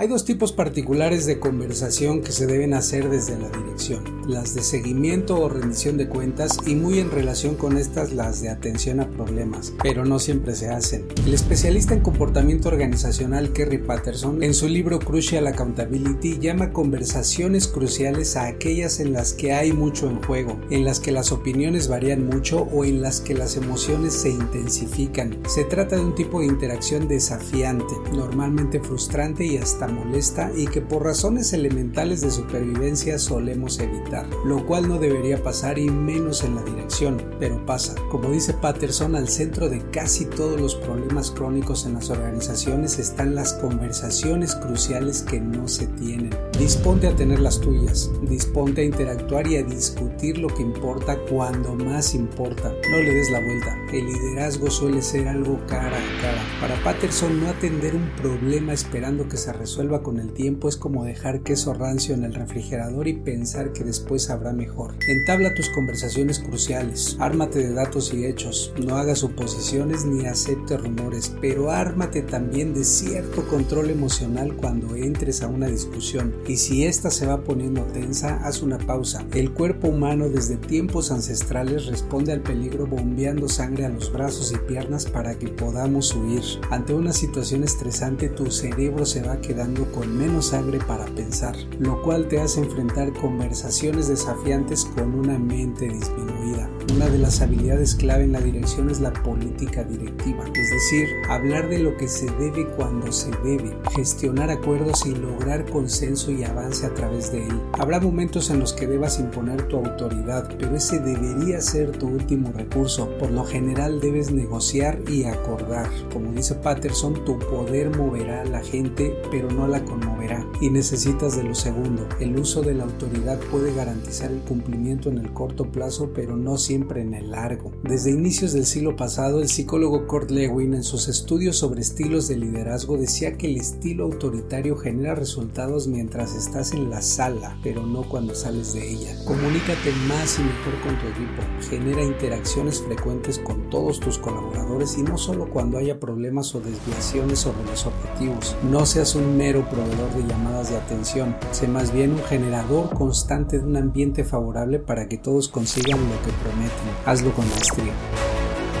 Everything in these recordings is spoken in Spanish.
Hay dos tipos particulares de conversación que se deben hacer desde la dirección, las de seguimiento o rendición de cuentas y muy en relación con estas las de atención a problemas, pero no siempre se hacen. El especialista en comportamiento organizacional Kerry Patterson en su libro Crucial Accountability llama conversaciones cruciales a aquellas en las que hay mucho en juego, en las que las opiniones varían mucho o en las que las emociones se intensifican. Se trata de un tipo de interacción desafiante, normalmente frustrante y hasta molesta y que por razones elementales de supervivencia solemos evitar, lo cual no debería pasar y menos en la dirección, pero pasa. Como dice Patterson, al centro de casi todos los problemas crónicos en las organizaciones están las conversaciones cruciales que no se tienen. Disponte a tener las tuyas, disponte a interactuar y a discutir lo que importa cuando más importa. No le des la vuelta. El liderazgo suele ser algo cara a cara. Para Patterson, no atender un problema esperando que se resuelva con el tiempo es como dejar queso rancio en el refrigerador y pensar que después habrá mejor. Entabla tus conversaciones cruciales, ármate de datos y hechos, no hagas suposiciones ni acepte rumores, pero ármate también de cierto control emocional cuando entres a una discusión y si ésta se va poniendo tensa, haz una pausa. El cuerpo humano desde tiempos ancestrales responde al peligro bombeando sangre a los brazos y piernas para que podamos huir. Ante una situación estresante tu cerebro se va quedando con menos sangre para pensar, lo cual te hace enfrentar conversaciones desafiantes con una mente disminuida. Una de las habilidades clave en la dirección es la política directiva, es decir, hablar de lo que se debe cuando se debe, gestionar acuerdos y lograr consenso y avance a través de él. Habrá momentos en los que debas imponer tu autoridad, pero ese debería ser tu último recurso. Por lo general debes negociar y acordar. Como dice Patterson, tu poder moverá a la gente, pero no la conmoverá. Y necesitas de lo segundo. El uso de la autoridad puede garantizar el cumplimiento en el corto plazo, pero no siempre en el largo. Desde inicios del siglo pasado, el psicólogo Kurt Lewin en sus estudios sobre estilos de liderazgo decía que el estilo autoritario genera resultados mientras estás en la sala, pero no cuando sales de ella. Comunícate más y mejor con tu equipo, genera interacciones frecuentes con todos tus colaboradores y no solo cuando haya problemas o desviaciones sobre los objetivos. No seas un mero proveedor de llamadas de atención, sé más bien un generador constante de un ambiente favorable para que todos consigan lo que prometen Hazlo con maestría.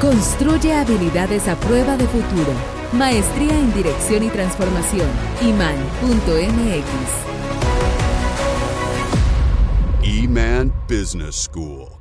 Construye habilidades a prueba de futuro. Maestría en Dirección y Transformación. iman.mx. Eman Business School.